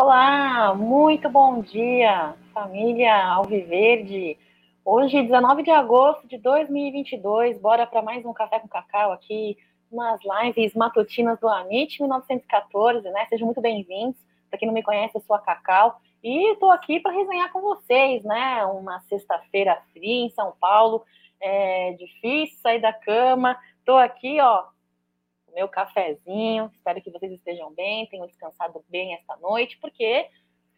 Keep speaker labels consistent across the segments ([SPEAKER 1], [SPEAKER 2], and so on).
[SPEAKER 1] Olá, muito bom dia, família Alviverde. Hoje, 19 de agosto de 2022, bora para mais um Café com Cacau aqui nas lives matutinas do Amit 1914, né? Sejam muito bem-vindos. Para quem não me conhece, eu sou a Cacau e estou aqui para resenhar com vocês, né? Uma sexta-feira fria em São Paulo, é difícil sair da cama. Estou aqui, ó, meu cafezinho. Espero que vocês estejam bem, tenham descansado bem esta noite, porque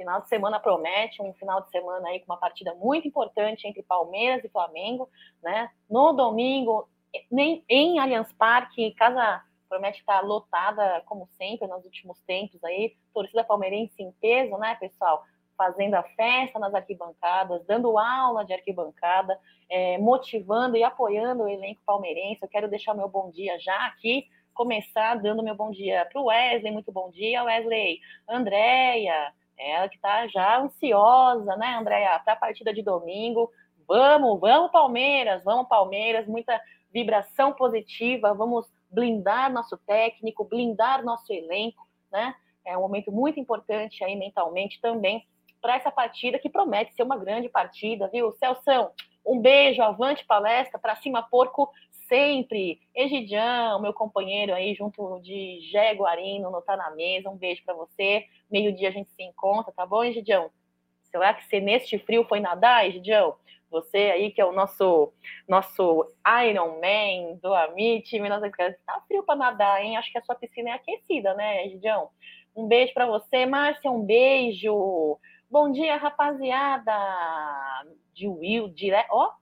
[SPEAKER 1] final de semana promete um final de semana aí com uma partida muito importante entre Palmeiras e Flamengo, né? No domingo, nem em Allianz Parque, casa promete estar lotada como sempre nos últimos tempos aí, torcida palmeirense em peso, né, pessoal? Fazendo a festa nas arquibancadas, dando aula de arquibancada, é, motivando e apoiando o elenco palmeirense. Eu quero deixar meu bom dia já aqui começar dando meu bom dia para o Wesley, muito bom dia, Wesley. Andréia, ela que está já ansiosa, né, Andréia, para a partida de domingo. Vamos, vamos, Palmeiras, vamos, Palmeiras, muita vibração positiva, vamos blindar nosso técnico, blindar nosso elenco, né? É um momento muito importante aí mentalmente também para essa partida que promete ser uma grande partida, viu? Celção, um beijo, avante palestra, para cima porco sempre. Egidião, meu companheiro aí, junto de Gé Guarino, não tá na mesa. Um beijo para você. Meio-dia a gente se encontra, tá bom, Egidião? Será que você neste frio foi nadar, Egidião? Você aí que é o nosso nosso Iron Man do Amit, tá frio para nadar, hein? Acho que a sua piscina é aquecida, né, Egidião? Um beijo para você, Márcia, um beijo. Bom dia, rapaziada. De Will, direto, ó,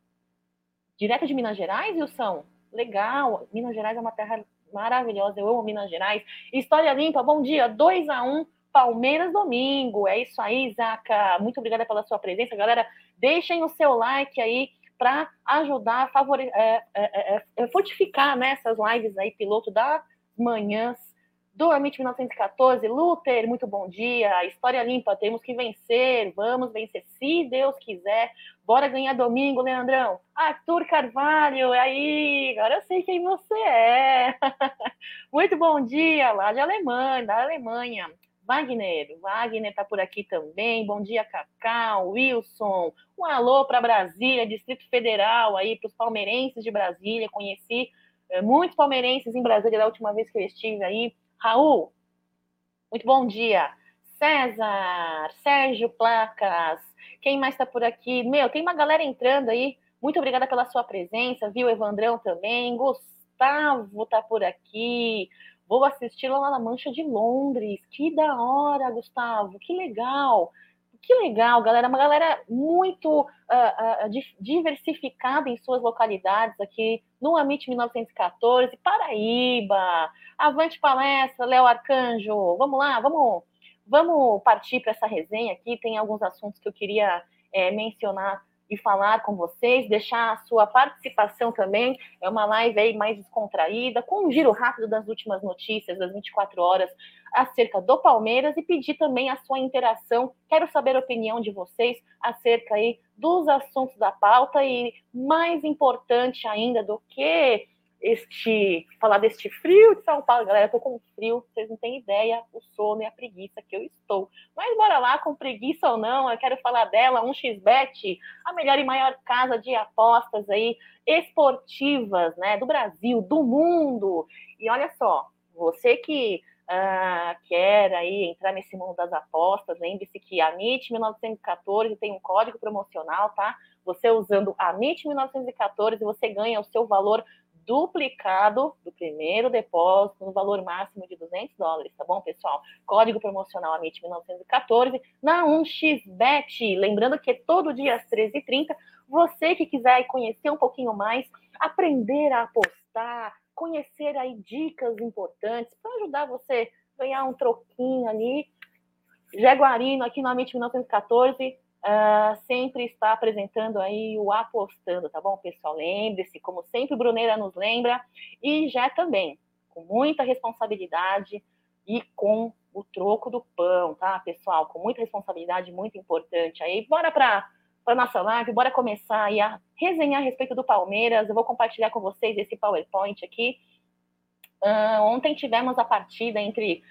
[SPEAKER 1] direto de Minas Gerais, Wilson? Legal, Minas Gerais é uma terra maravilhosa, eu amo Minas Gerais. História limpa, bom dia, 2 a 1 Palmeiras domingo. É isso aí, Zaca. Muito obrigada pela sua presença, galera. Deixem o seu like aí para ajudar a favore... É, é, é, é, fortificar né, essas lives aí, piloto das manhãs do Amit 1914. Luther, muito bom dia. História limpa, temos que vencer. Vamos vencer, se Deus quiser. Bora ganhar domingo, Leandrão. Arthur Carvalho, aí, agora eu sei quem você é. muito bom dia, lá de Alemanha, da Alemanha. Wagner, Wagner está por aqui também. Bom dia, Cacau, Wilson. Um alô para Brasília, Distrito Federal, aí para os palmeirenses de Brasília. Conheci é, muitos palmeirenses em Brasília da última vez que eu estive aí. Raul, muito bom dia. César, Sérgio Placas, quem mais está por aqui? Meu, tem uma galera entrando aí. Muito obrigada pela sua presença, viu? Evandrão também. Gustavo tá por aqui. Vou assistir lá na Mancha de Londres. Que da hora, Gustavo. Que legal. Que legal, galera. Uma galera muito uh, uh, diversificada em suas localidades aqui no Amit 1914, Paraíba. Avante palestra, Léo Arcanjo. Vamos lá, vamos, vamos partir para essa resenha aqui. Tem alguns assuntos que eu queria é, mencionar e falar com vocês, deixar a sua participação também. É uma live aí mais descontraída, com um giro rápido das últimas notícias das 24 horas acerca do Palmeiras e pedir também a sua interação. Quero saber a opinião de vocês acerca aí dos assuntos da pauta e mais importante ainda do que este falar deste frio de São Paulo, galera, tô com frio, vocês não têm ideia o sono e a preguiça que eu estou. Mas bora lá, com preguiça ou não, eu quero falar dela, um xbet, a melhor e maior casa de apostas aí esportivas, né, do Brasil, do mundo. E olha só, você que uh, quer aí entrar nesse mundo das apostas, lembre-se que a MIT 1914 tem um código promocional, tá? Você usando a MIT 1914, você ganha o seu valor duplicado do primeiro depósito no valor máximo de 200 dólares, tá bom, pessoal? Código promocional AMIT 1914 na 1xBet. Lembrando que todo dia às 13h30, você que quiser conhecer um pouquinho mais, aprender a apostar, conhecer aí dicas importantes para ajudar você a ganhar um troquinho ali. Jaguarino aqui no AMIT 1914 Uh, sempre está apresentando aí o apostando, tá bom, pessoal? Lembre-se, como sempre, Bruneira nos lembra, e já também, com muita responsabilidade e com o troco do pão, tá, pessoal? Com muita responsabilidade, muito importante. Aí, bora para a nossa live, bora começar aí a resenhar a respeito do Palmeiras. Eu vou compartilhar com vocês esse PowerPoint aqui. Uh, ontem tivemos a partida entre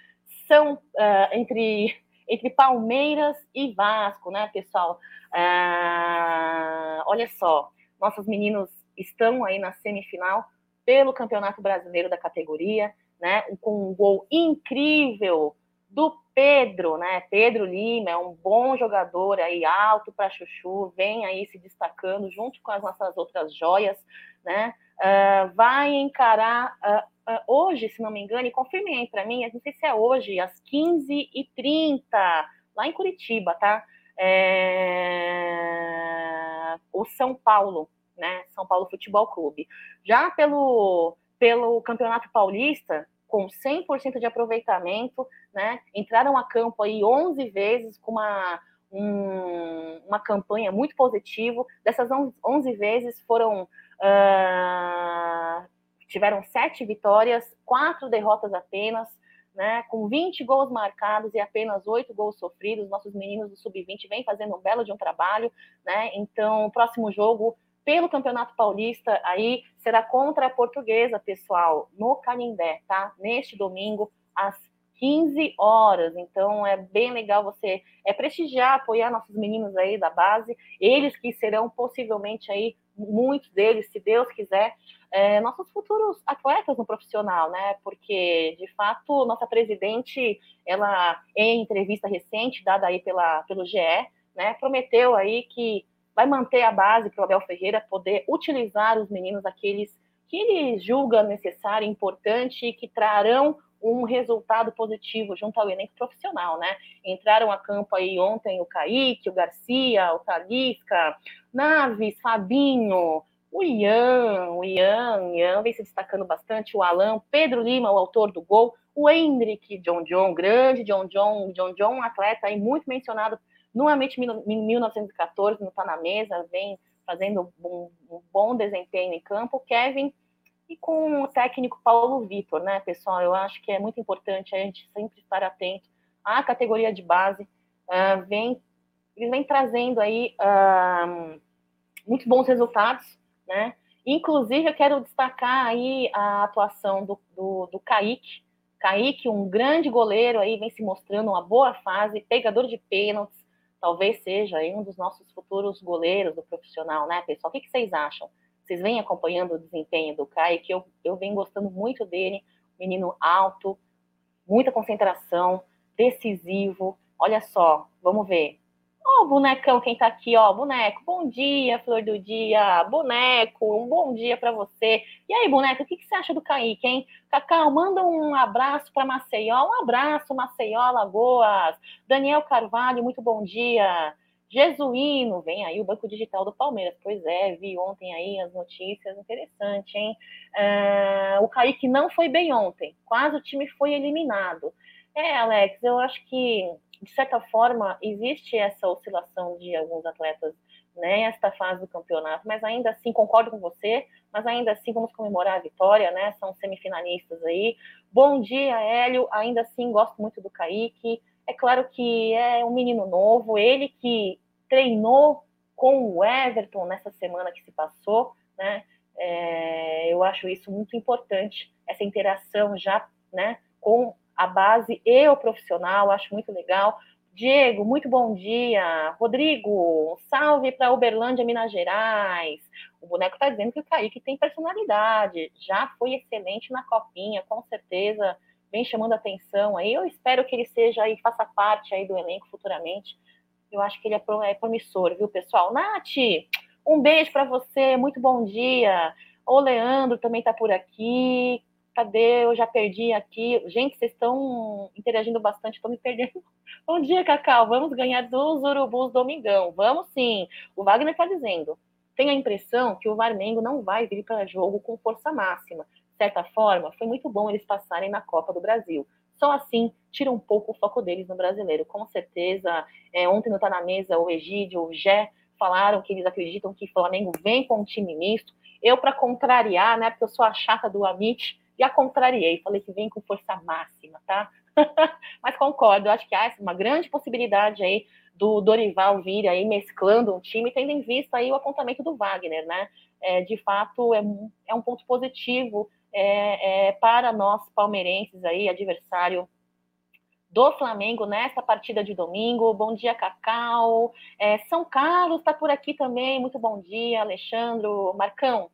[SPEAKER 1] São, uh, entre entre Palmeiras e Vasco, né, pessoal? Ah, olha só, nossos meninos estão aí na semifinal pelo Campeonato Brasileiro da categoria, né? Com um gol incrível do Pedro, né? Pedro Lima é um bom jogador aí, alto para chuchu, vem aí se destacando junto com as nossas outras joias, né? Uh, vai encarar uh, hoje, se não me engano, e confirmem aí para mim, não sei se é hoje, às 15h30, lá em Curitiba, tá? É... O São Paulo, né? São Paulo Futebol Clube. Já pelo, pelo Campeonato Paulista, com 100% de aproveitamento, né? Entraram a campo aí 11 vezes com uma, um, uma campanha muito positiva. Dessas 11 vezes foram uh, tiveram sete vitórias, quatro derrotas apenas, né? Com 20 gols marcados e apenas oito gols sofridos. Nossos meninos do sub-20 vêm fazendo um belo de um trabalho, né? Então, o próximo jogo pelo Campeonato Paulista, aí será contra a Portuguesa, pessoal, no Canindé, tá? Neste domingo, às 15 horas. Então é bem legal você é prestigiar, apoiar nossos meninos aí da base, eles que serão possivelmente aí muitos deles, se Deus quiser, é, nossos futuros atletas no profissional, né? Porque de fato nossa presidente, ela em entrevista recente dada aí pela pelo GE, né, prometeu aí que vai manter a base para o Abel Ferreira poder utilizar os meninos, aqueles que ele julga necessário, importante e que trarão um resultado positivo junto ao elenco profissional, né? Entraram a campo aí ontem o Kaique, o Garcia, o Talisca, Naves, Fabinho, o Ian, o Ian, Ian vem se destacando bastante, o Alan, Pedro Lima, o autor do gol, o Hendrick, John John, grande John John, John John, um atleta aí muito mencionado Nuevamente, em 1914, não está na mesa, vem fazendo um, bom desempenho em campo. Kevin e com o técnico Paulo Vitor, né, pessoal? Eu acho que é muito importante a gente sempre estar atento à categoria de base. Uh, vem, eles vêm trazendo aí uh, muito bons resultados, né? Inclusive, eu quero destacar aí a atuação do, do, do Kaique. Kaique, um grande goleiro aí, vem se mostrando uma boa fase, pegador de pênaltis, talvez seja um dos nossos futuros goleiros do profissional, né, pessoal? O que, que vocês acham? Vocês vêm acompanhando o desempenho do Kai, que eu, eu venho gostando muito dele, menino alto, muita concentração, decisivo. Olha só, vamos ver. Ó, oh, bonecão, quem tá aqui, ó, boneco. Bom dia, flor do dia. Boneco, um bom dia para você. E aí, boneco, o que, que você acha do Kaique, hein? Cacau, manda um abraço para Maceió. Um abraço, Maceió, Lagoas. Daniel Carvalho, muito bom dia. Jesuíno, vem aí o Banco Digital do Palmeiras. Pois é, vi ontem aí as notícias, interessante, hein? Uh, o Kaique não foi bem ontem, quase o time foi eliminado. É, Alex, eu acho que de certa forma, existe essa oscilação de alguns atletas nesta fase do campeonato, mas ainda assim, concordo com você, mas ainda assim vamos comemorar a vitória, né? São semifinalistas aí. Bom dia, Hélio. Ainda assim, gosto muito do Kaique. É claro que é um menino novo, ele que treinou com o Everton nessa semana que se passou, né? É, eu acho isso muito importante, essa interação já, né, com a base e o profissional, acho muito legal. Diego, muito bom dia. Rodrigo, salve para Uberlândia, Minas Gerais. O boneco está dizendo que o Kaique tem personalidade, já foi excelente na copinha, com certeza vem chamando atenção aí. Eu espero que ele seja aí, faça parte aí do elenco futuramente. Eu acho que ele é, é promissor, viu, pessoal? Nath, um beijo para você, muito bom dia. O Leandro também está por aqui cadê? Eu já perdi aqui. Gente, vocês estão interagindo bastante, estou me perdendo. Bom dia, Cacau. Vamos ganhar dos urubus domingão. Vamos sim. O Wagner está dizendo. Tenho a impressão que o Varmengo não vai vir para jogo com força máxima. Certa forma, foi muito bom eles passarem na Copa do Brasil. Só assim tira um pouco o foco deles no brasileiro. Com certeza, é, ontem não está na mesa o Egídio, o Gé, falaram que eles acreditam que o Flamengo vem com um time misto. Eu, para contrariar, né, porque eu sou a chata do Amit, a contrariei, falei que vem com força máxima, tá? Mas concordo, acho que há uma grande possibilidade aí do Dorival vir aí mesclando um time, tendo em vista aí o apontamento do Wagner, né? É, de fato, é, é um ponto positivo é, é, para nós palmeirenses aí, adversário do Flamengo nesta partida de domingo. Bom dia, Cacau. É, São Carlos está por aqui também. Muito bom dia, Alexandre. Marcão,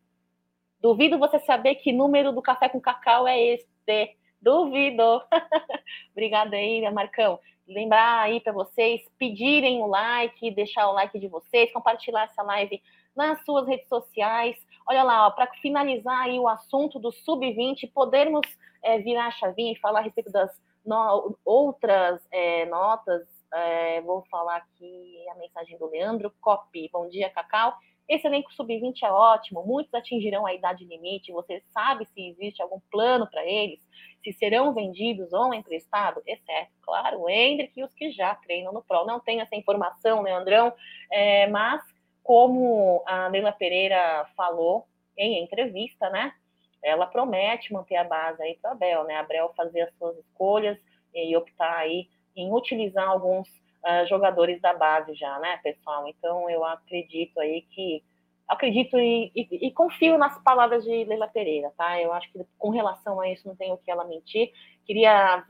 [SPEAKER 1] duvido você saber que número do café com cacau é este. Duvido. Obrigada aí, Marcão. Lembrar aí para vocês pedirem o like, deixar o like de vocês, compartilhar essa live nas suas redes sociais. Olha lá, para finalizar aí o assunto do sub-20, podermos é, virar a chavinha e falar a respeito das no, outras é, notas. É, vou falar aqui a mensagem do Leandro Copy. Bom dia, Cacau. Esse elenco sub-20 é ótimo, muitos atingirão a idade limite. Você sabe se existe algum plano para eles? Se serão vendidos ou emprestados? Exceto, claro, o Hendrick e os que já treinam no Pro. Não tenho essa informação, Leandrão, é, mas como a Leila Pereira falou em entrevista, né? Ela promete manter a base aí para a Abel, né? A Abel fazer as suas escolhas e optar aí em utilizar alguns uh, jogadores da base já, né, pessoal? Então eu acredito aí que acredito e, e, e, confio nas palavras de Leila Pereira, tá? Eu acho que com relação a isso não tenho o que ela mentir. Queria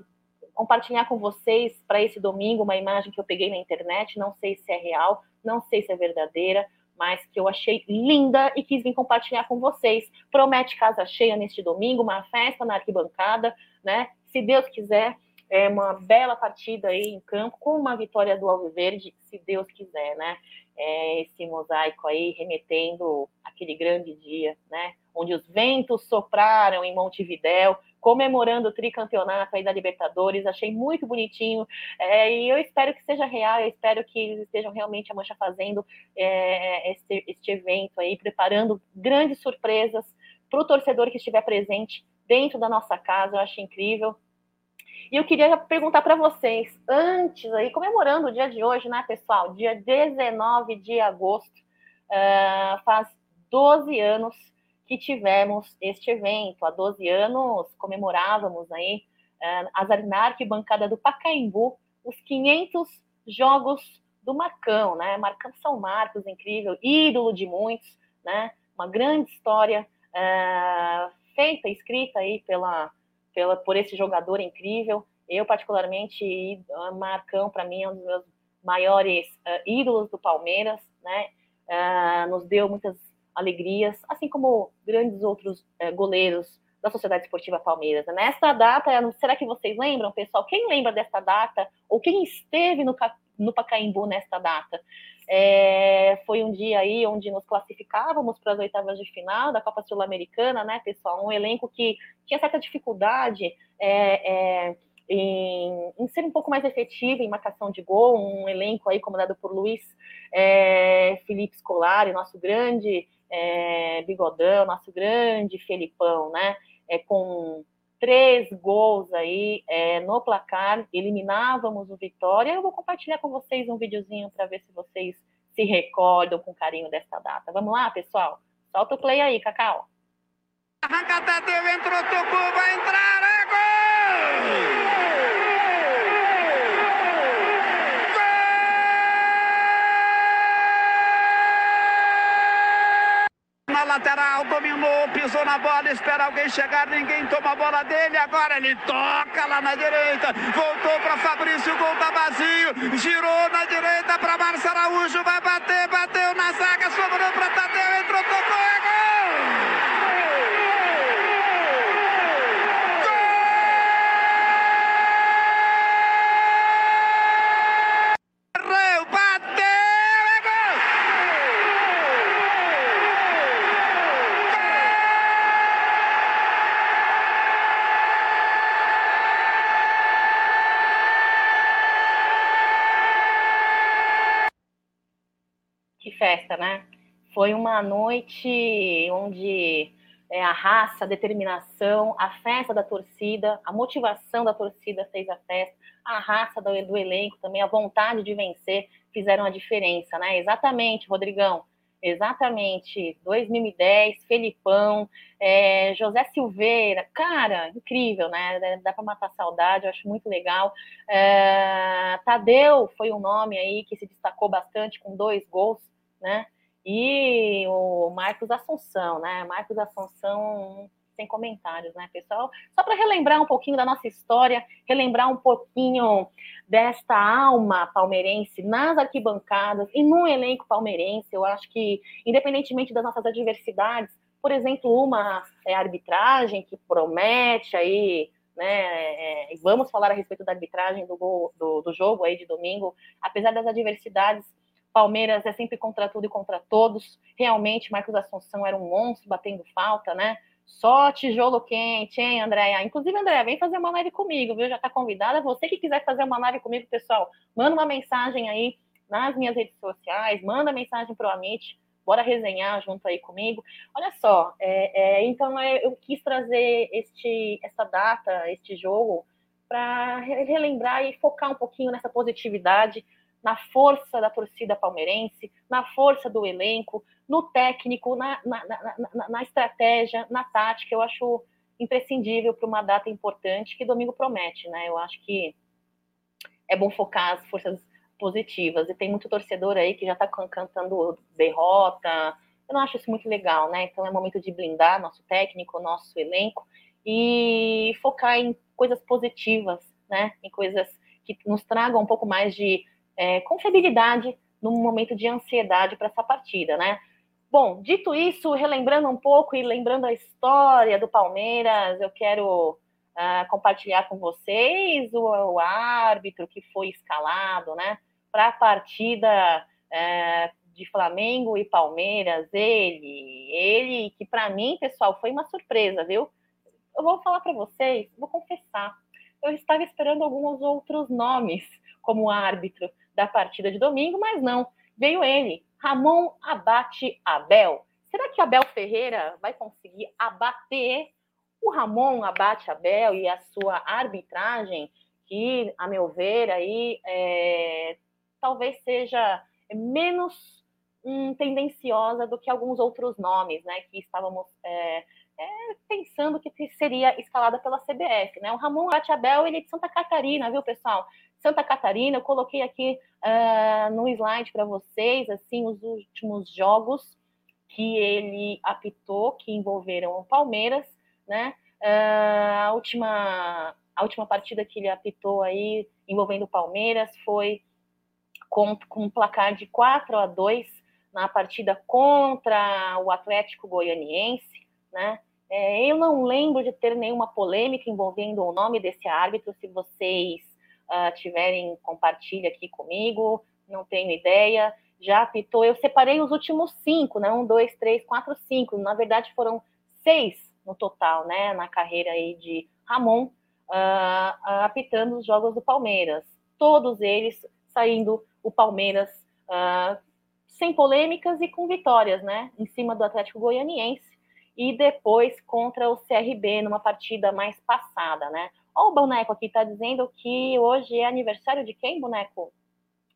[SPEAKER 1] compartilhar com vocês para esse domingo uma imagem que eu peguei na internet, não sei se é real, não sei se é verdadeira, mas que eu achei linda e quis vir compartilhar com vocês. Promete casa cheia neste domingo, uma festa na arquibancada, né? Se Deus quiser, é uma bela partida aí em campo, com uma vitória do Alviverde, se Deus quiser, né? É esse mosaico aí remetendo aquele grande dia, né? Onde os ventos sopraram em Montevidéu, comemorando o tricampeonato aí da Libertadores, achei muito bonitinho, é, e eu espero que seja real, eu espero que eles estejam realmente a Mancha fazendo é, este, este evento aí, preparando grandes surpresas para o torcedor que estiver presente dentro da nossa casa, eu acho incrível. E eu queria perguntar para vocês, antes aí, comemorando o dia de hoje, né, pessoal? Dia 19 de agosto, uh, faz 12 anos que tivemos este evento. Há 12 anos comemorávamos aí uh, a arquibancada do Pacaembu, os 500 jogos do Marcão, né? Marcão São Marcos, incrível, ídolo de muitos, né? Uma grande história uh, feita, escrita aí pela, pela, por esse jogador incrível. Eu, particularmente, Marcão, para mim, é um dos meus maiores uh, ídolos do Palmeiras, né? Uh, nos deu muitas alegrias, assim como grandes outros uh, goleiros da Sociedade Esportiva Palmeiras. Nesta data, será que vocês lembram, pessoal? Quem lembra desta data? Ou quem esteve no, no Pacaembu nesta data? É, foi um dia aí onde nos classificávamos para as oitavas de final da Copa Sul-Americana, né, pessoal? Um elenco que tinha certa dificuldade é, é, em, em, ser um pouco mais efetivo em marcação de gol, um elenco aí comandado por Luiz é, Felipe Scolari, nosso grande é, bigodão, nosso grande Felipão, né? É, com três gols aí é, no placar, eliminávamos o Vitória. Eu vou compartilhar com vocês um videozinho para ver se vocês se recordam com carinho dessa data. Vamos lá, pessoal? Solta o play aí, Cacau. Arranca Tadeu, entrou, tocou, vai entrar, é gol!
[SPEAKER 2] Lateral, dominou, pisou na bola, espera alguém chegar, ninguém toma a bola dele, agora ele toca lá na direita, voltou para Fabrício, o gol tá vazio, girou na direita para Márcio Araújo, vai bater, bateu na zaga, sobrou para Tadeu, entrou, tocou, é gol!
[SPEAKER 1] festa, né? Foi uma noite onde é, a raça, a determinação, a festa da torcida, a motivação da torcida fez a festa, a raça do, do elenco também, a vontade de vencer fizeram a diferença, né? Exatamente, Rodrigão. Exatamente, 2010, Felipão, é, José Silveira, cara, incrível, né? Dá para matar saudade, eu acho muito legal. É, Tadeu foi um nome aí que se destacou bastante com dois gols né? E o Marcos Assunção, né? Marcos Assunção, sem comentários, né, pessoal? Só para relembrar um pouquinho da nossa história, relembrar um pouquinho desta alma palmeirense nas arquibancadas e no elenco palmeirense. Eu acho que, independentemente das nossas adversidades, por exemplo, uma é, arbitragem que promete aí né? É, vamos falar a respeito da arbitragem do, gol, do, do, jogo aí de domingo. Apesar das adversidades, Palmeiras é sempre contra tudo e contra todos. Realmente, Marcos Assunção era um monstro batendo falta, né? Só tijolo quente, hein, Andréia? Inclusive, Andréia, vem fazer uma live comigo, viu? Já está convidada. Você que quiser fazer uma live comigo, pessoal, manda uma mensagem aí nas minhas redes sociais, manda mensagem para o Amit, bora resenhar junto aí comigo. Olha só, é, é, então é, eu quis trazer este, essa data, este jogo, para relembrar e focar um pouquinho nessa positividade, na força da torcida palmeirense, na força do elenco, no técnico, na, na, na, na estratégia, na tática. Eu acho imprescindível para uma data importante que domingo promete, né? Eu acho que é bom focar as forças positivas. E tem muito torcedor aí que já está cantando derrota. Eu não acho isso muito legal, né? Então é momento de blindar nosso técnico, nosso elenco e focar em coisas positivas, né? Em coisas que nos tragam um pouco mais de é, confiabilidade num momento de ansiedade para essa partida, né? Bom, dito isso, relembrando um pouco e lembrando a história do Palmeiras, eu quero uh, compartilhar com vocês o, o, árbitro que foi escalado, né? para a partida é, de Flamengo e Palmeiras, ele, ele que para mim, pessoal, foi uma surpresa, viu? Eu vou falar para vocês, vou confessar, eu estava esperando alguns outros nomes como árbitro da partida de domingo, mas não, veio ele, Ramon Abate Abel. Será que Abel Ferreira vai conseguir abater o Ramon Abate Abel e a sua arbitragem, que, a meu ver, aí é, talvez seja menos hum, tendenciosa do que alguns outros nomes, né, que estávamos é, é, pensando que seria escalada pela CBF, né? O Ramon Atiabel, ele é de Santa Catarina, viu, pessoal? Santa Catarina, eu coloquei aqui uh, no slide para vocês, assim, os últimos jogos que ele apitou, que envolveram o Palmeiras, né? Uh, a última a última partida que ele apitou aí envolvendo o Palmeiras foi com, com um placar de 4 a 2 na partida contra o Atlético Goianiense, né? É, eu não lembro de ter nenhuma polêmica envolvendo o nome desse árbitro. Se vocês uh, tiverem, compartilhe aqui comigo. Não tenho ideia. Já apitou. Eu separei os últimos cinco, né? Um, dois, três, quatro, cinco. Na verdade, foram seis no total, né? Na carreira aí de Ramon, uh, apitando os jogos do Palmeiras. Todos eles saindo o Palmeiras uh, sem polêmicas e com vitórias, né? Em cima do Atlético Goianiense e depois contra o CRB numa partida mais passada, né? Ó, o boneco aqui tá dizendo que hoje é aniversário de quem, boneco?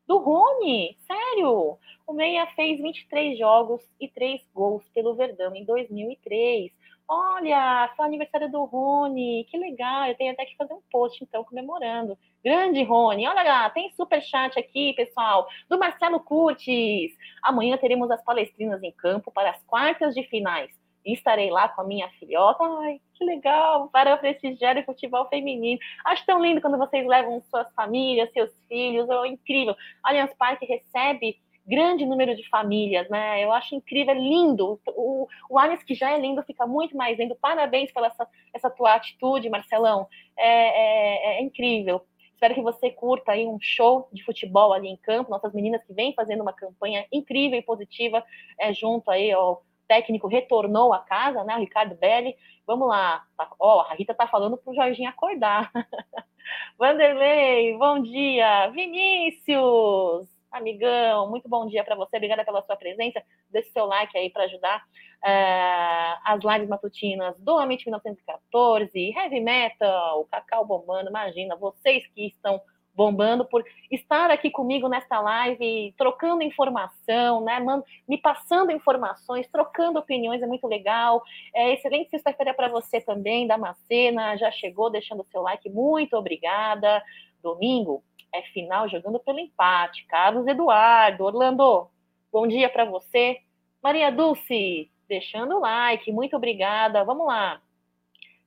[SPEAKER 1] Do Rony, sério? O Meia fez 23 jogos e 3 gols pelo Verdão em 2003. Olha, foi aniversário do Rony, que legal. Eu tenho até que fazer um post, então, comemorando. Grande Rony. Olha lá, tem super chat aqui, pessoal, do Marcelo Curtis. Amanhã teremos as palestrinas em campo para as quartas de finais. Estarei lá com a minha filhota. Ai, que legal, para prestigiar o futebol feminino. Acho tão lindo quando vocês levam suas famílias, seus filhos. É incrível. Allianz Parque recebe grande número de famílias, né? Eu acho incrível, é lindo. O, o Allianz, que já é lindo, fica muito mais lindo. Parabéns pela essa, essa tua atitude, Marcelão. É, é, é incrível. Espero que você curta aí um show de futebol ali em campo. Nossas meninas que vêm fazendo uma campanha incrível e positiva é, junto aí ao técnico retornou à casa, né? O Ricardo Belli. Vamos lá. Ó, a Rita tá falando pro Jorginho acordar. Vanderlei, bom dia. Vinícius, amigão, muito bom dia para você, obrigada pela sua presença, deixe seu like aí para ajudar uh, as lives matutinas do Amit 1914, Heavy Metal, Cacau bombando, imagina, vocês que estão bombando por estar aqui comigo nesta live, trocando informação, né, me passando informações, trocando opiniões, é muito legal. É excelente sexta-feira para você também, Damascena, já chegou deixando seu like, muito obrigada. Domingo, é final jogando pelo empate. Carlos Eduardo, Orlando, bom dia para você. Maria Dulce, deixando o like, muito obrigada. Vamos lá.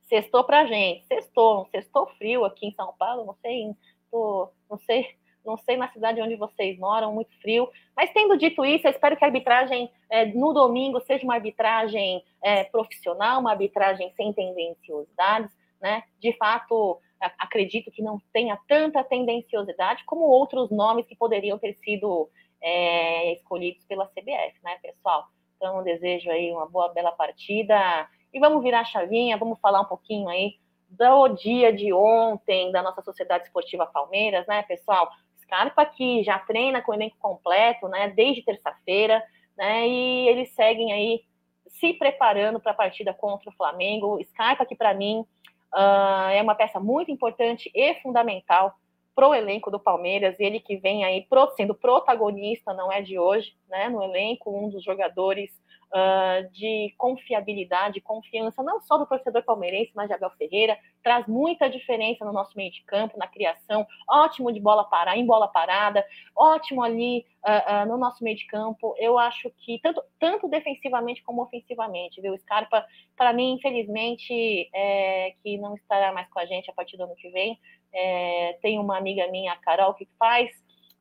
[SPEAKER 1] Sextou pra gente, sextou, sextou frio aqui em São Paulo, não sei, tô, não sei, não sei na cidade onde vocês moram, muito frio. Mas tendo dito isso, eu espero que a arbitragem é, no domingo seja uma arbitragem é, profissional, uma arbitragem sem tendenciosidades, né? De fato, acredito que não tenha tanta tendenciosidade como outros nomes que poderiam ter sido é, escolhidos pela CBF, né, pessoal? Então, desejo aí uma boa, bela partida. E vamos virar a chavinha, vamos falar um pouquinho aí do dia de ontem da nossa Sociedade Esportiva Palmeiras, né, pessoal? Scarpa que já treina com o elenco completo, né, desde terça-feira, né, e eles seguem aí se preparando para a partida contra o Flamengo. Scarpa que para mim uh, é uma peça muito importante e fundamental para o elenco do Palmeiras, ele que vem aí sendo protagonista, não é de hoje, né, no elenco, um dos jogadores uh, de confiabilidade, confiança, não só do torcedor palmeirense, mas de Abel Ferreira, traz muita diferença no nosso meio de campo, na criação, ótimo de bola parada, em bola parada, ótimo ali uh, uh, no nosso meio de campo. Eu acho que tanto, tanto defensivamente como ofensivamente, viu? Scarpa, para mim, infelizmente, é, que não estará mais com a gente a partir do ano que vem. É, tem uma amiga minha, a Carol, que faz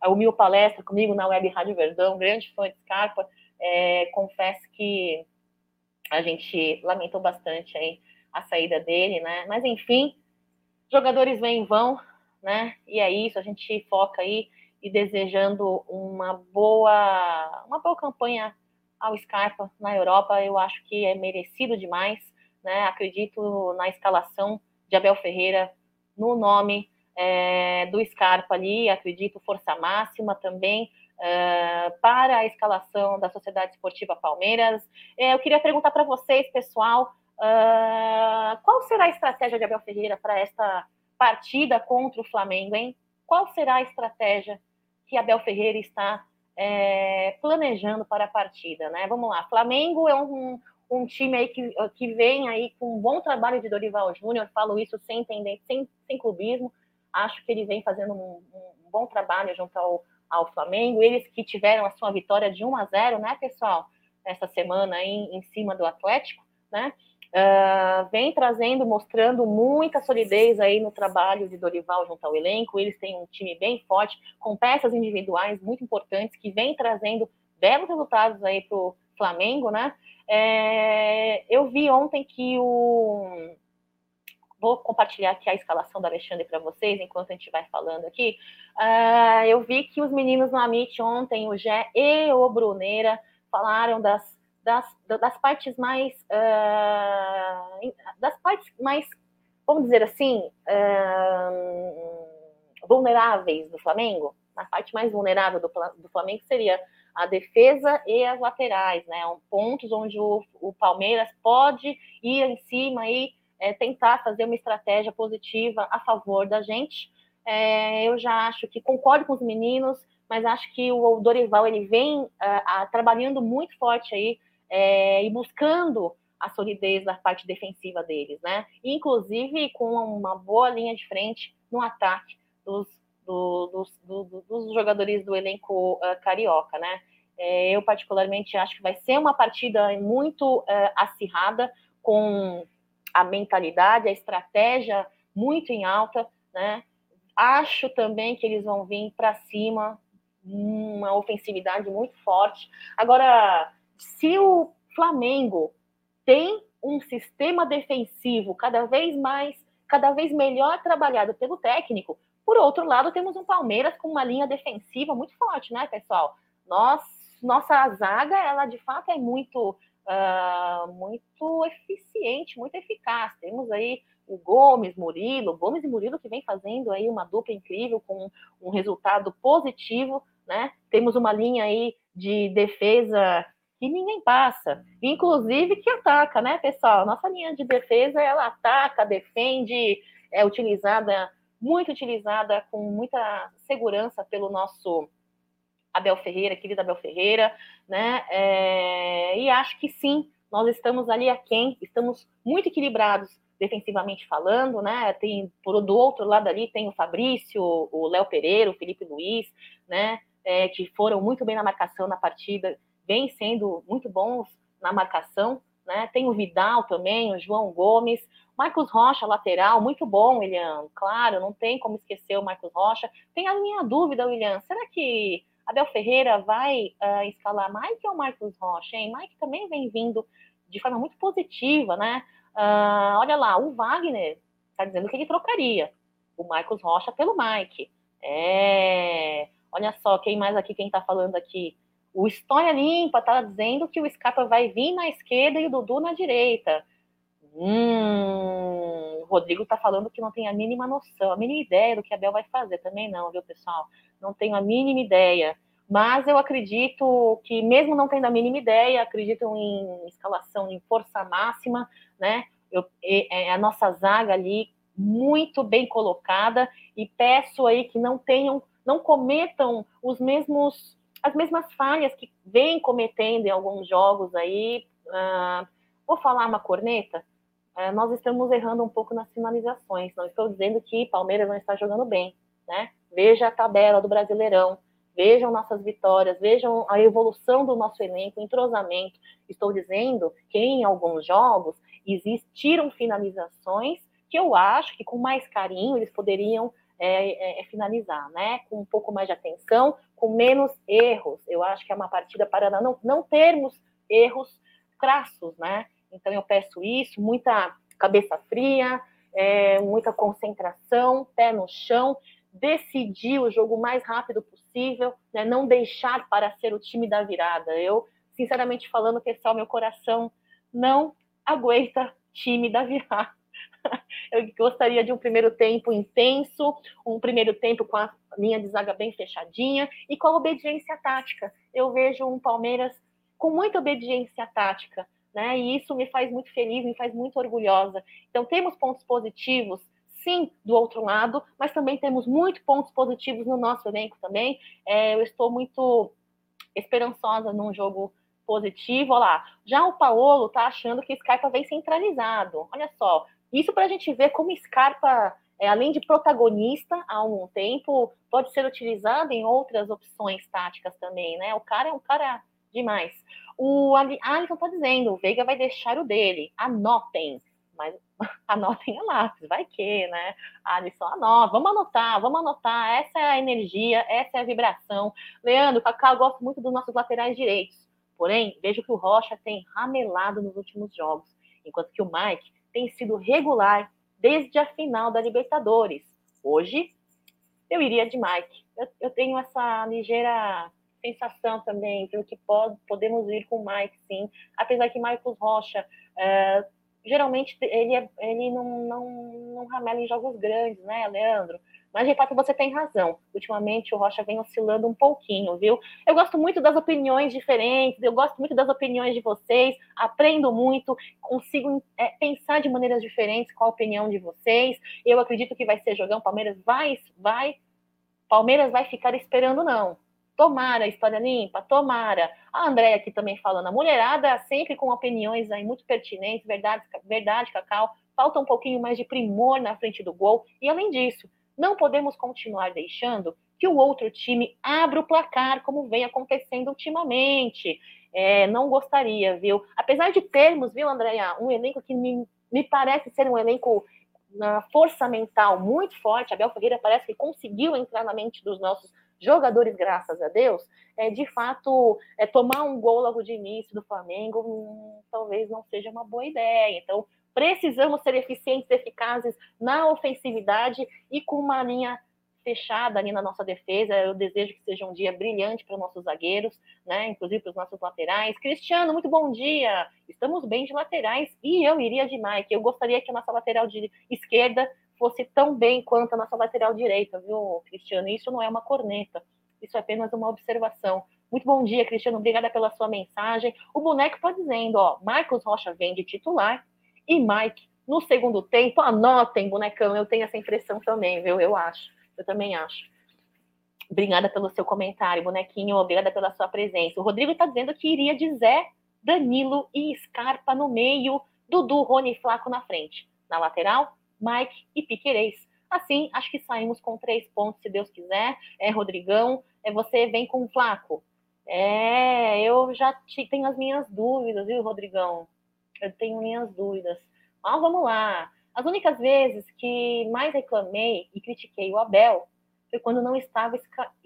[SPEAKER 1] o Mil Palestra comigo na Web Rádio Verdão, grande fã de Scarpa. É, confesso que a gente lamentou bastante aí a saída dele, né? Mas enfim, jogadores vêm e vão, né? E é isso, a gente foca aí e desejando uma boa, uma boa campanha ao Scarpa na Europa, eu acho que é merecido demais, né? Acredito na escalação de Abel Ferreira no nome é, do Scarpa ali, acredito força máxima também uh, para a escalação da Sociedade Esportiva Palmeiras. Eh, eu queria perguntar para vocês, pessoal, uh, qual será a estratégia de Abel Ferreira para esta partida contra o Flamengo, hein? Qual será a estratégia que Abel Ferreira está é, planejando para a partida, né? Vamos lá, Flamengo é um, um time aí que, que vem aí com um bom trabalho de Dorival Júnior, falo isso sem entender, sem, sem clubismo, acho que ele vem fazendo um, um bom trabalho junto ao, ao Flamengo. Eles que tiveram a sua vitória de 1 a 0, né, pessoal? Essa semana aí em cima do Atlético, né? Uh, vem trazendo, mostrando muita solidez aí no trabalho de Dorival junto ao elenco. Eles têm um time bem forte, com peças individuais muito importantes, que vem trazendo belos resultados aí para o Flamengo, né? É, eu vi ontem que o vou compartilhar aqui a escalação da Alexandre para vocês, enquanto a gente vai falando aqui. Uh, eu vi que os meninos no Amit ontem, o Gé e o Bruneira, falaram das, das, das partes mais. Uh, das partes mais, vamos dizer assim, uh, vulneráveis do Flamengo. A parte mais vulnerável do, do Flamengo seria a defesa e as laterais, né? Pontos onde o, o Palmeiras pode ir em cima e é, tentar fazer uma estratégia positiva a favor da gente. É, eu já acho que concordo com os meninos, mas acho que o Dorival ele vem a, a, trabalhando muito forte aí é, e buscando a solidez da parte defensiva deles, né? Inclusive com uma boa linha de frente no ataque dos, do, dos, do, dos jogadores do elenco uh, carioca, né? É, eu particularmente acho que vai ser uma partida muito uh, acirrada com a mentalidade, a estratégia muito em alta, né? Acho também que eles vão vir para cima, uma ofensividade muito forte. Agora, se o Flamengo tem um sistema defensivo cada vez mais, cada vez melhor trabalhado pelo técnico, por outro lado, temos um Palmeiras com uma linha defensiva muito forte, né, pessoal? Nós, nossa zaga, ela de fato é muito uh, muito eficiente, muito eficaz. Temos aí o Gomes, Murilo, Gomes e Murilo que vem fazendo aí uma dupla incrível com um resultado positivo, né? Temos uma linha aí de defesa que ninguém passa, inclusive que ataca, né, pessoal? Nossa linha de defesa ela ataca, defende, é utilizada, muito utilizada com muita segurança pelo nosso Abel Ferreira, querida Abel Ferreira, né? É, e acho que sim, nós estamos ali aquém, estamos muito equilibrados defensivamente falando, né? Tem por do outro lado ali tem o Fabrício, o Léo Pereira, o Felipe Luiz, né? É, que foram muito bem na marcação na partida, vem sendo muito bons na marcação, né? Tem o Vidal também, o João Gomes, Marcos Rocha, lateral, muito bom, William. Claro, não tem como esquecer o Marcos Rocha. Tem a minha dúvida, William. Será que Abel Ferreira vai uh, escalar Mike ou Marcos Rocha, hein? Mike também vem vindo de forma muito positiva, né? Uh, olha lá, o Wagner está dizendo que ele trocaria o Marcos Rocha pelo Mike. É, olha só, quem mais aqui, quem está falando aqui? O História Limpa está dizendo que o Scarpa vai vir na esquerda e o Dudu na direita. Hum, o Rodrigo está falando que não tem a mínima noção, a mínima ideia do que a Bel vai fazer. Também não, viu, pessoal? Não tenho a mínima ideia. Mas eu acredito que, mesmo não tendo a mínima ideia, acredito em escalação em força máxima, né? Eu, é a nossa zaga ali muito bem colocada e peço aí que não tenham, não cometam os mesmos as mesmas falhas que vem cometendo em alguns jogos aí. Uh, vou falar uma corneta. Uh, nós estamos errando um pouco nas finalizações. Não estou dizendo que Palmeiras não está jogando bem, né? Veja a tabela do Brasileirão, vejam nossas vitórias, vejam a evolução do nosso elenco, entrosamento. Estou dizendo que em alguns jogos existiram finalizações que eu acho que com mais carinho eles poderiam é, é, é, finalizar, né? Com um pouco mais de atenção, com menos erros. Eu acho que é uma partida para não, não termos erros crassos, né? Então eu peço isso, muita cabeça fria, é, muita concentração, pé no chão, decidir o jogo o mais rápido possível, né? não deixar para ser o time da virada. Eu, sinceramente falando, pessoal, meu coração não aguenta time da virada. Eu gostaria de um primeiro tempo intenso, um primeiro tempo com a linha de zaga bem fechadinha e com a obediência tática. Eu vejo um Palmeiras com muita obediência tática, né? E isso me faz muito feliz, me faz muito orgulhosa. Então, temos pontos positivos, sim, do outro lado, mas também temos muitos pontos positivos no nosso elenco também. É, eu estou muito esperançosa num jogo positivo. Olha lá, já o Paulo tá achando que Scarpa vem centralizado. Olha só, isso para a gente ver como Scarpa, é, além de protagonista há um tempo, pode ser utilizado em outras opções táticas também, né? O cara é um cara demais. O Alisson está dizendo, o Veiga vai deixar o dele. Anotem. Mas anotem a lápis, vai que, né? Alisson, anota, vamos anotar, vamos anotar. Essa é a energia, essa é a vibração. Leandro, Cacau, eu gosto muito dos nossos laterais direitos. Porém, vejo que o Rocha tem ramelado nos últimos jogos, enquanto que o Mike tem sido regular desde a final da Libertadores. Hoje, eu iria de Mike. Eu, eu tenho essa ligeira sensação também de que pode, podemos ir com o Mike, sim. Apesar que Marcos Rocha, é, geralmente, ele, é, ele não, não, não ramela em jogos grandes, né, Leandro? Mas de fato você tem razão. Ultimamente o Rocha vem oscilando um pouquinho, viu? Eu gosto muito das opiniões diferentes, eu gosto muito das opiniões de vocês, aprendo muito, consigo é, pensar de maneiras diferentes com a opinião de vocês. Eu acredito que vai ser jogão, Palmeiras vai, vai, Palmeiras vai ficar esperando não. Tomara, história limpa, tomara. A Andréia aqui também falando, a mulherada sempre com opiniões aí muito pertinentes, verdade, verdade, Cacau. Falta um pouquinho mais de primor na frente do gol. E além disso, não podemos continuar deixando que o outro time abra o placar, como vem acontecendo ultimamente. É, não gostaria, viu? Apesar de termos, viu, Andréia, um elenco que me, me parece ser um elenco na força mental muito forte. Abel Ferreira parece que conseguiu entrar na mente dos nossos jogadores, graças a Deus. É, de fato, é, tomar um gol logo de início do Flamengo hum, talvez não seja uma boa ideia. Então, Precisamos ser eficientes, eficazes na ofensividade e com uma linha fechada ali na nossa defesa. Eu desejo que seja um dia brilhante para os nossos zagueiros, né? Inclusive para os nossos laterais. Cristiano, muito bom dia. Estamos bem de laterais e eu iria de Mike. Eu gostaria que a nossa lateral de esquerda fosse tão bem quanto a nossa lateral direita, viu, Cristiano? Isso não é uma corneta. Isso é apenas uma observação. Muito bom dia, Cristiano. Obrigada pela sua mensagem. O boneco está dizendo, ó, Marcos Rocha vem de titular e Mike no segundo tempo. Anotem, bonecão, eu tenho essa impressão também, viu? Eu acho, eu também acho. Obrigada pelo seu comentário, bonequinho. Obrigada pela sua presença. O Rodrigo está dizendo que iria de Zé, Danilo e Scarpa no meio, Dudu, Rony e Flaco na frente. Na lateral, Mike e Piquerez. Assim, acho que saímos com três pontos, se Deus quiser. É, Rodrigão, é, você vem com o Flaco. É, eu já tenho as minhas dúvidas, viu, Rodrigão? eu tenho minhas dúvidas. Mas vamos lá. As únicas vezes que mais reclamei e critiquei o Abel foi quando não estava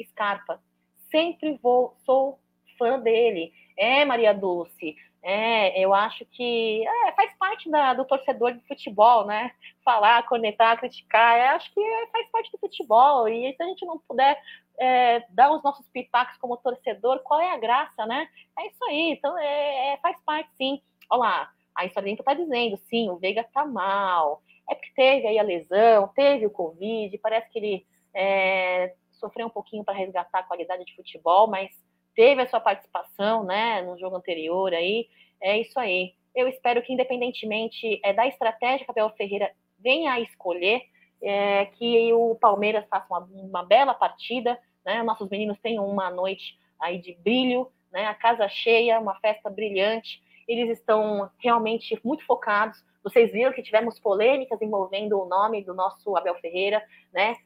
[SPEAKER 1] Scarpa. Sempre vou, sou fã dele. É, Maria Dulce, é, eu acho que é, faz parte da, do torcedor de futebol, né? Falar, conectar, criticar, eu acho que é, faz parte do futebol. E se a gente não puder é, dar os nossos pitacos como torcedor, qual é a graça, né? É isso aí, então é, é faz parte sim. Olha lá, a historinha está dizendo, sim, o Veiga tá mal. É porque teve aí a lesão, teve o Covid, parece que ele é, sofreu um pouquinho para resgatar a qualidade de futebol, mas teve a sua participação, né, no jogo anterior aí. É isso aí. Eu espero que, independentemente é, da estratégia que Abel Ferreira venha a escolher, é, que o Palmeiras faça uma, uma, bela partida, né? Nossos meninos tenham uma noite aí de brilho, né? A casa cheia, uma festa brilhante. Eles estão realmente muito focados. Vocês viram que tivemos polêmicas envolvendo o nome do nosso Abel Ferreira, né?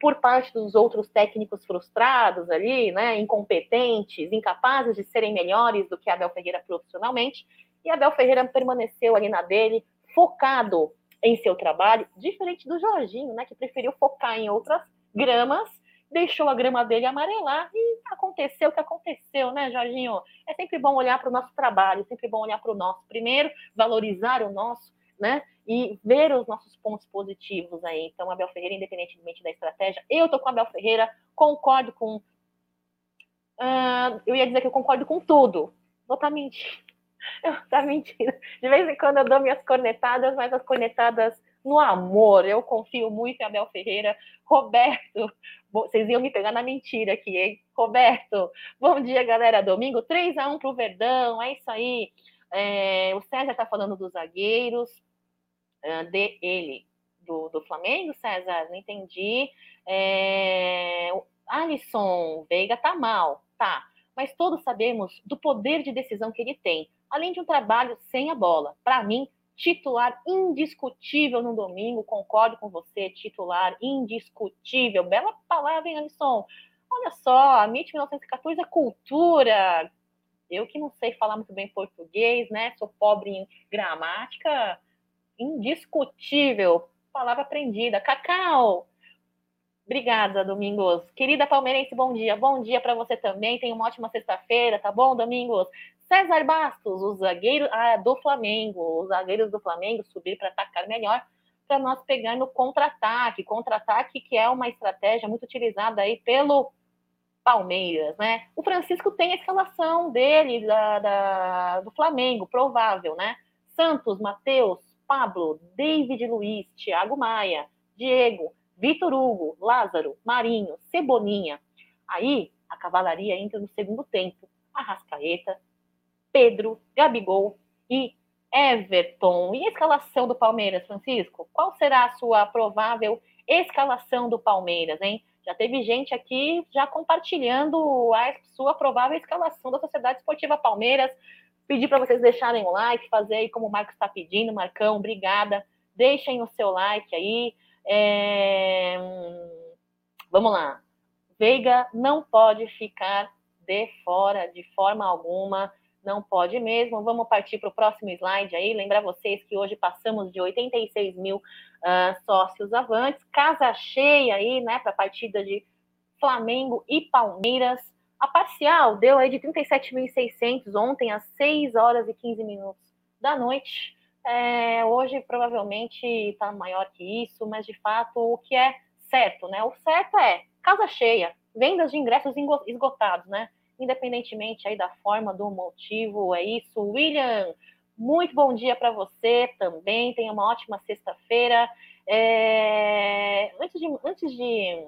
[SPEAKER 1] Por parte dos outros técnicos frustrados ali, né, incompetentes, incapazes de serem melhores do que Abel Ferreira profissionalmente, e Abel Ferreira permaneceu ali na dele, focado em seu trabalho, diferente do Jorginho, né, que preferiu focar em outras gramas, deixou a grama dele amarelar e aconteceu o que aconteceu, né, Jorginho? É sempre bom olhar para o nosso trabalho, sempre bom olhar para o nosso primeiro, valorizar o nosso, né? E ver os nossos pontos positivos aí. Então, Abel Ferreira, independentemente da estratégia, eu tô com Abel Ferreira, concordo com. Uh, eu ia dizer que eu concordo com tudo. Vou estar tá mentindo. Eu tá mentindo. De vez em quando eu dou minhas cornetadas, mas as cornetadas no amor. Eu confio muito em Abel Ferreira. Roberto, vocês iam me pegar na mentira aqui, hein? Roberto, bom dia, galera. Domingo 3 a 1 pro Verdão, é isso aí. É, o César tá falando dos zagueiros de ele, do, do Flamengo, César? Não entendi. É, Alisson Veiga tá mal, tá. Mas todos sabemos do poder de decisão que ele tem, além de um trabalho sem a bola. Para mim, titular indiscutível no domingo, concordo com você, titular indiscutível. Bela palavra, hein, Alisson? Olha só, a MIT 1914 é cultura. Eu que não sei falar muito bem português, né? Sou pobre em gramática indiscutível. Palavra aprendida. Cacau! Obrigada, Domingos. Querida palmeirense, bom dia. Bom dia para você também. Tenha uma ótima sexta-feira, tá bom, Domingos? César Bastos, os zagueiros ah, do Flamengo. Os zagueiros do Flamengo subir para atacar melhor para nós pegar no contra-ataque. Contra-ataque que é uma estratégia muito utilizada aí pelo Palmeiras, né? O Francisco tem a escalação dele da, da do Flamengo, provável, né? Santos, Matheus, Pablo, David Luiz, Thiago Maia, Diego, Vitor Hugo, Lázaro, Marinho, Cebolinha. Aí a cavalaria entra no segundo tempo. Arrascaeta, Pedro, Gabigol e Everton. E a escalação do Palmeiras, Francisco? Qual será a sua provável escalação do Palmeiras, hein? Já teve gente aqui já compartilhando a sua provável escalação da Sociedade Esportiva Palmeiras. Pedir para vocês deixarem o like, fazer aí como o Marcos está pedindo, Marcão, obrigada. Deixem o seu like aí. É... Vamos lá. Veiga não pode ficar de fora de forma alguma, não pode mesmo. Vamos partir para o próximo slide aí. Lembrar vocês que hoje passamos de 86 mil uh, sócios avantes, casa cheia aí, né, para a partida de Flamengo e Palmeiras. A parcial deu aí de 37.600 ontem às 6 horas e 15 minutos da noite. É, hoje provavelmente está maior que isso, mas de fato o que é certo, né? O certo é casa cheia, vendas de ingressos esgotados, né? Independentemente aí da forma, do motivo, é isso. William, muito bom dia para você também. Tenha uma ótima sexta-feira. É, antes de, antes de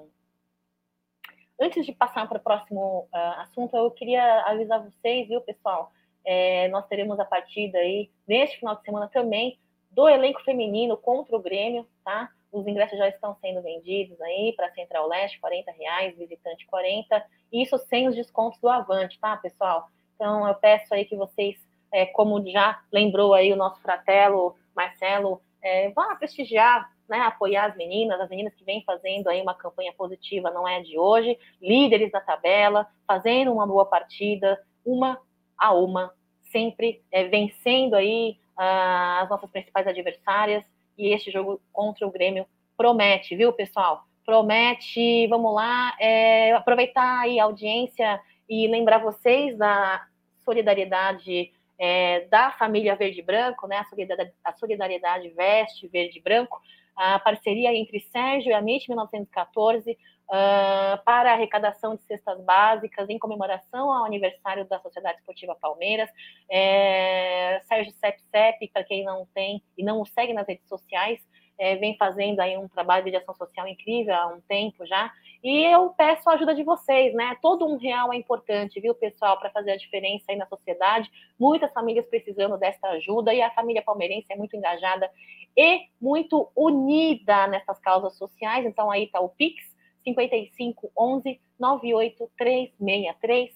[SPEAKER 1] Antes de passar para o próximo uh, assunto, eu queria avisar vocês, viu, pessoal? É, nós teremos a partida aí neste final de semana também do elenco feminino contra o Grêmio, tá? Os ingressos já estão sendo vendidos aí para Central Leste, 40 reais, visitante 40, isso sem os descontos do Avante, tá, pessoal? Então eu peço aí que vocês, é, como já lembrou aí o nosso fratelo Marcelo, é, vá prestigiar né, apoiar as meninas, as meninas que vêm fazendo aí uma campanha positiva, não é de hoje, líderes da tabela, fazendo uma boa partida, uma a uma, sempre é, vencendo aí uh, as nossas principais adversárias, e este jogo contra o Grêmio promete, viu, pessoal? Promete, vamos lá, é, aproveitar aí a audiência e lembrar vocês da solidariedade é, da família Verde Branco, né? A solidariedade, a solidariedade Veste Verde Branco, a parceria entre Sérgio e a MIT 1914 uh, para a arrecadação de cestas básicas em comemoração ao aniversário da Sociedade Esportiva Palmeiras. É, Sérgio Cep, para quem não tem e não o segue nas redes sociais, é, vem fazendo aí um trabalho de ação social incrível há um tempo já. E eu peço a ajuda de vocês, né? Todo um real é importante, viu, pessoal, para fazer a diferença aí na sociedade. Muitas famílias precisando dessa ajuda e a família palmeirense é muito engajada e muito unida nessas causas sociais. Então aí está o Pix 55 11 98363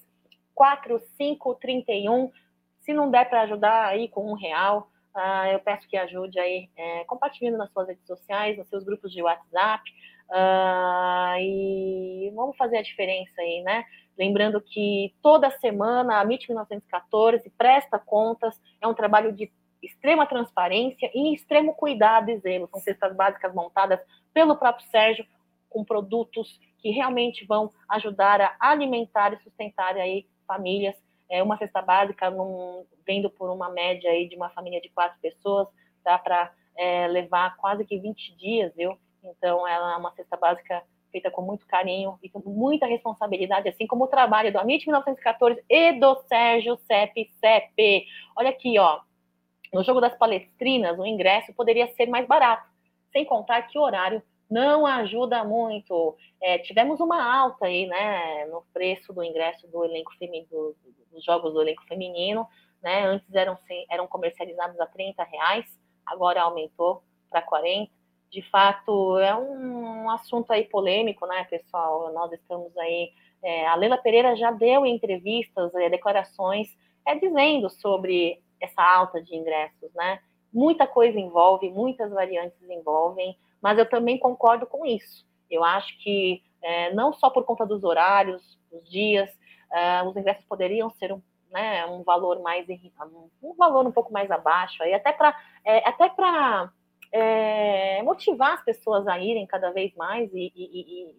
[SPEAKER 1] 4531. Se não der para ajudar aí com um real, uh, eu peço que ajude aí é, compartilhando nas suas redes sociais, nos seus grupos de WhatsApp. Uh, e vamos fazer a diferença aí, né? Lembrando que toda semana a MIT 1914 presta contas, é um trabalho de extrema transparência e extremo cuidado e zelo. São cestas básicas montadas pelo próprio Sérgio, com produtos que realmente vão ajudar a alimentar e sustentar aí famílias. É uma cesta básica, num, vendo por uma média aí de uma família de quatro pessoas, dá para é, levar quase que 20 dias, viu? Então, ela é uma cesta básica feita com muito carinho e com muita responsabilidade, assim como o trabalho do Amit 1914 e do Sérgio Cep Cep. Olha aqui, ó. No jogo das palestrinas, o ingresso poderia ser mais barato, sem contar que o horário não ajuda muito. É, tivemos uma alta aí, né, no preço do ingresso do elenco feminino, do, dos jogos do elenco feminino, né? Antes eram, eram comercializados a 30 reais, agora aumentou para 40. De fato, é um assunto aí polêmico, né, pessoal? Nós estamos aí. É, a Leila Pereira já deu entrevistas, é, declarações, é, dizendo sobre essa alta de ingressos, né? Muita coisa envolve, muitas variantes envolvem mas eu também concordo com isso. Eu acho que é, não só por conta dos horários, dos dias, é, os ingressos poderiam ser um, né, um valor mais um valor um pouco mais abaixo, aí até para é, até para é, motivar as pessoas a irem cada vez mais e, e, e,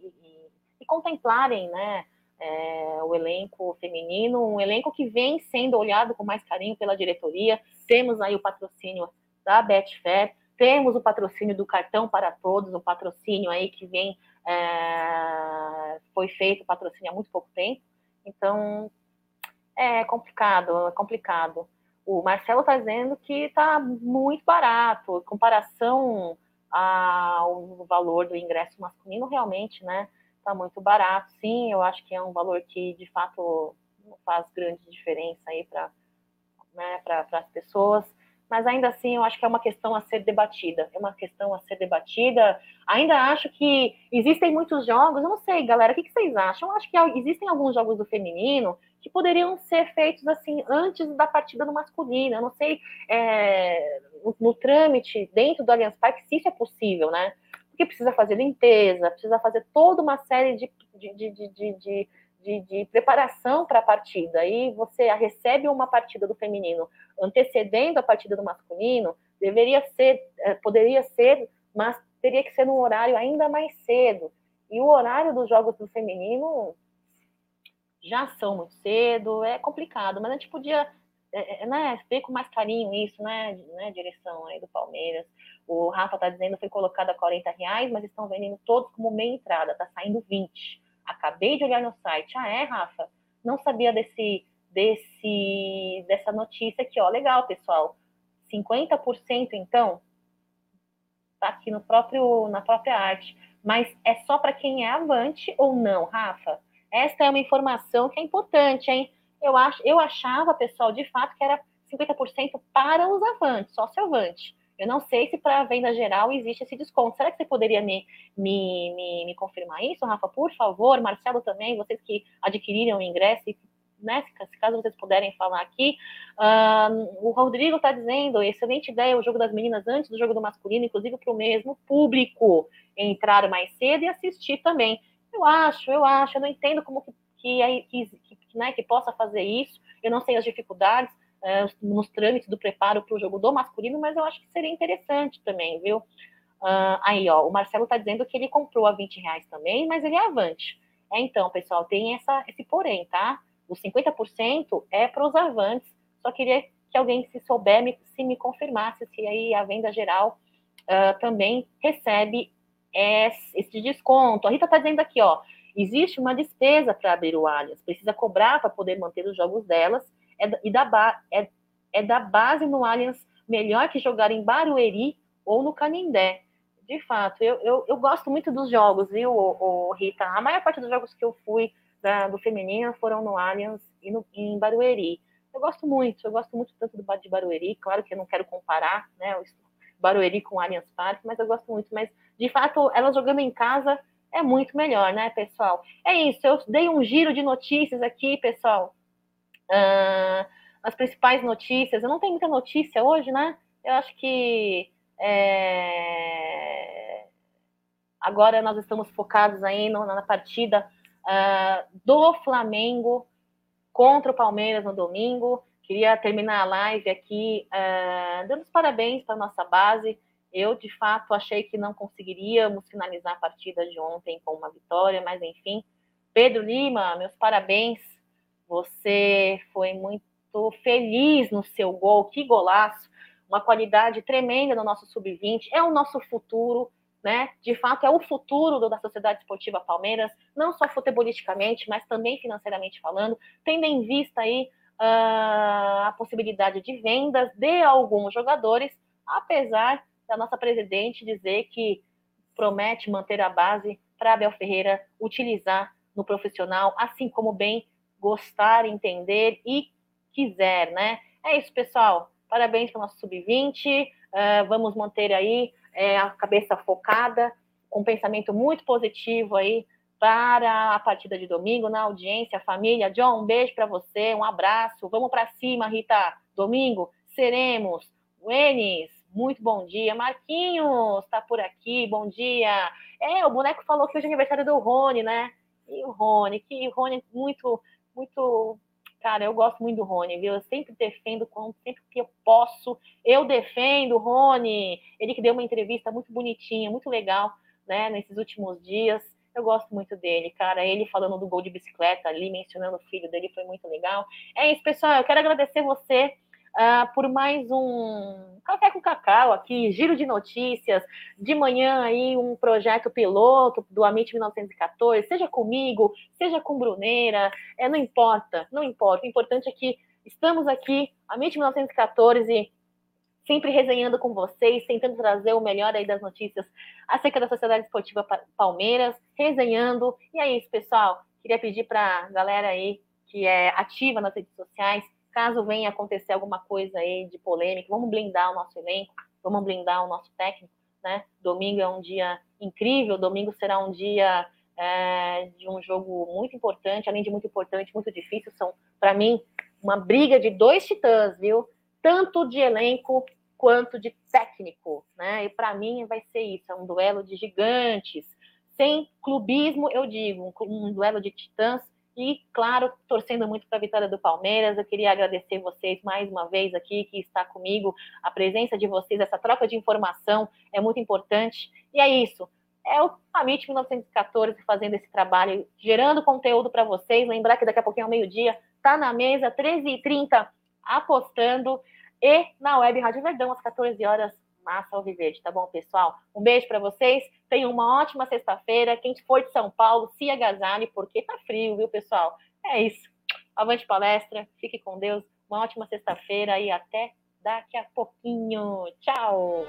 [SPEAKER 1] e contemplarem, né, é, o elenco feminino, um elenco que vem sendo olhado com mais carinho pela diretoria. Temos aí o patrocínio da Betfair, temos o patrocínio do cartão para todos, o patrocínio aí que vem, é, foi feito patrocínio há muito pouco tempo. Então, é complicado, é complicado. O Marcelo está dizendo que está muito barato, em comparação ao valor do ingresso masculino, realmente, né? Está muito barato. Sim, eu acho que é um valor que, de fato, não faz grande diferença aí para né, as pessoas mas ainda assim eu acho que é uma questão a ser debatida. É uma questão a ser debatida. Ainda acho que existem muitos jogos, eu não sei, galera, o que, vocês acham? Eu acho que existem alguns jogos do feminino que poderiam ser feitos assim antes da partida do masculino. Eu não sei é, no, no, trâmite dentro do Allianz Parque se isso é possível, né? Porque precisa fazer limpeza, precisa fazer toda uma série de, de, de, de de, de preparação para a partida e você recebe uma partida do feminino antecedendo a partida do masculino, deveria ser, eh, poderia ser, mas teria que ser num horário ainda mais cedo. E o horário dos jogos do feminino já são muito cedo, é complicado, mas a gente podia é, né, ver com mais carinho isso, né, né, direção aí do Palmeiras. O Rafa está dizendo que foi colocado a 40 reais, mas estão vendendo todos como meia entrada, tá saindo 20. Acabei de olhar no site. Ah, é, Rafa? Não sabia desse, desse, dessa notícia aqui, ó. Legal, pessoal. 50% então tá aqui no próprio, na própria arte. Mas é só para quem é avante ou não, Rafa? Esta é uma informação que é importante, hein? Eu, acho, eu achava, pessoal, de fato, que era 50% para os avantes, sócio avante. Eu não sei se para venda geral existe esse desconto. Será que você poderia me, me, me, me, confirmar isso, Rafa? Por favor, Marcelo também, vocês que adquiriram o ingresso, né, se caso vocês puderem falar aqui. Uh, o Rodrigo está dizendo, excelente ideia o jogo das meninas antes do jogo do masculino, inclusive para o mesmo público entrar mais cedo e assistir também. Eu acho, eu acho, eu não entendo como que, que, que, que, né, que possa fazer isso, eu não sei as dificuldades, nos trâmites do preparo para o jogo do masculino, mas eu acho que seria interessante também, viu? Uh, aí, ó, o Marcelo está dizendo que ele comprou a 20 reais também, mas ele é avante. É, então, pessoal, tem essa, esse porém, tá? Os 50% é para os avantes. Só queria que alguém, se souber, me, se me confirmasse se aí a venda geral uh, também recebe esse, esse desconto. A Rita está dizendo aqui, ó, existe uma despesa para abrir o Allianz, precisa cobrar para poder manter os jogos delas, é, e da, é, é da base no Allianz melhor que jogar em Barueri ou no Canindé. De fato, eu, eu, eu gosto muito dos jogos, viu, o, o Rita? A maior parte dos jogos que eu fui da, do feminino foram no Allianz e no, em Barueri. Eu gosto muito, eu gosto muito tanto do de Barueri, claro que eu não quero comparar, né, o Barueri com o Allianz Parque, mas eu gosto muito. Mas, de fato, ela jogando em casa é muito melhor, né, pessoal? É isso, eu dei um giro de notícias aqui, pessoal. Uh, as principais notícias, eu não tenho muita notícia hoje, né? Eu acho que é... agora nós estamos focados aí na partida uh, do Flamengo contra o Palmeiras no domingo. Queria terminar a live aqui uh, dando os parabéns para a nossa base. Eu, de fato, achei que não conseguiríamos finalizar a partida de ontem com uma vitória, mas enfim. Pedro Lima, meus parabéns. Você foi muito feliz no seu gol, que golaço. Uma qualidade tremenda no nosso sub-20. É o nosso futuro né? De fato, é o futuro da Sociedade Esportiva Palmeiras, não só futebolisticamente, mas também financeiramente falando, tendo em vista aí uh, a possibilidade de vendas de alguns jogadores, apesar da nossa presidente dizer que promete manter a base para Abel Ferreira utilizar no profissional, assim como bem gostar, entender e quiser, né? É isso, pessoal. Parabéns para o nosso sub-20. Uh, ah, vamos manter aí é, a cabeça focada, com um pensamento muito positivo aí para a partida de domingo, na audiência, família. John, um beijo para você, um abraço. Vamos para cima, Rita. Domingo seremos. Wenis, muito bom dia. Marquinhos, está por aqui, bom dia. É, o boneco falou que hoje é aniversário do Rony, né? E o Rony, que Rony muito, muito Cara, eu gosto muito do Rony, viu? Eu sempre defendo, sempre que eu posso, eu defendo o Rony. Ele que deu uma entrevista muito bonitinha, muito legal, né, nesses últimos dias. Eu gosto muito dele, cara. Ele falando do gol de bicicleta ali, mencionando o filho dele, foi muito legal. É isso, pessoal. Eu quero agradecer você uh, por mais um Café com Cacau aqui, giro de notícias. De manhã aí, um projeto piloto do Amit 1914, seja comigo, seja com Bruneira, é, não importa, não importa. O importante é que estamos aqui, Amit 1914, sempre resenhando com vocês, tentando trazer o melhor aí das notícias acerca da Sociedade Esportiva Palmeiras, resenhando. E é isso, pessoal. Queria pedir para a galera aí que é ativa nas redes sociais, Caso venha acontecer alguma coisa aí de polêmica, vamos blindar o nosso elenco, vamos blindar o nosso técnico, né? Domingo é um dia incrível, domingo será um dia é, de um jogo muito importante, além de muito importante, muito difícil. São, para mim, uma briga de dois titãs, viu? Tanto de elenco quanto de técnico, né? E para mim vai ser isso, é um duelo de gigantes, sem clubismo, eu digo, um, um duelo de titãs e, claro, torcendo muito para a vitória do Palmeiras, eu queria agradecer vocês mais uma vez aqui que está comigo. A presença de vocês, essa troca de informação é muito importante. E é isso. É o Amit 1914 fazendo esse trabalho, gerando conteúdo para vocês. Lembrar que daqui a pouquinho, ao meio-dia, tá na mesa, 13h30, apostando. E na web Rádio Verdão, às 14 horas, Massa Alviverde, tá bom, pessoal? Um beijo para vocês, tenham uma ótima sexta-feira. Quem for de São Paulo, se agasalhe, porque tá frio, viu, pessoal? É isso. Avante palestra, fique com Deus, uma ótima sexta-feira e até daqui a pouquinho. Tchau!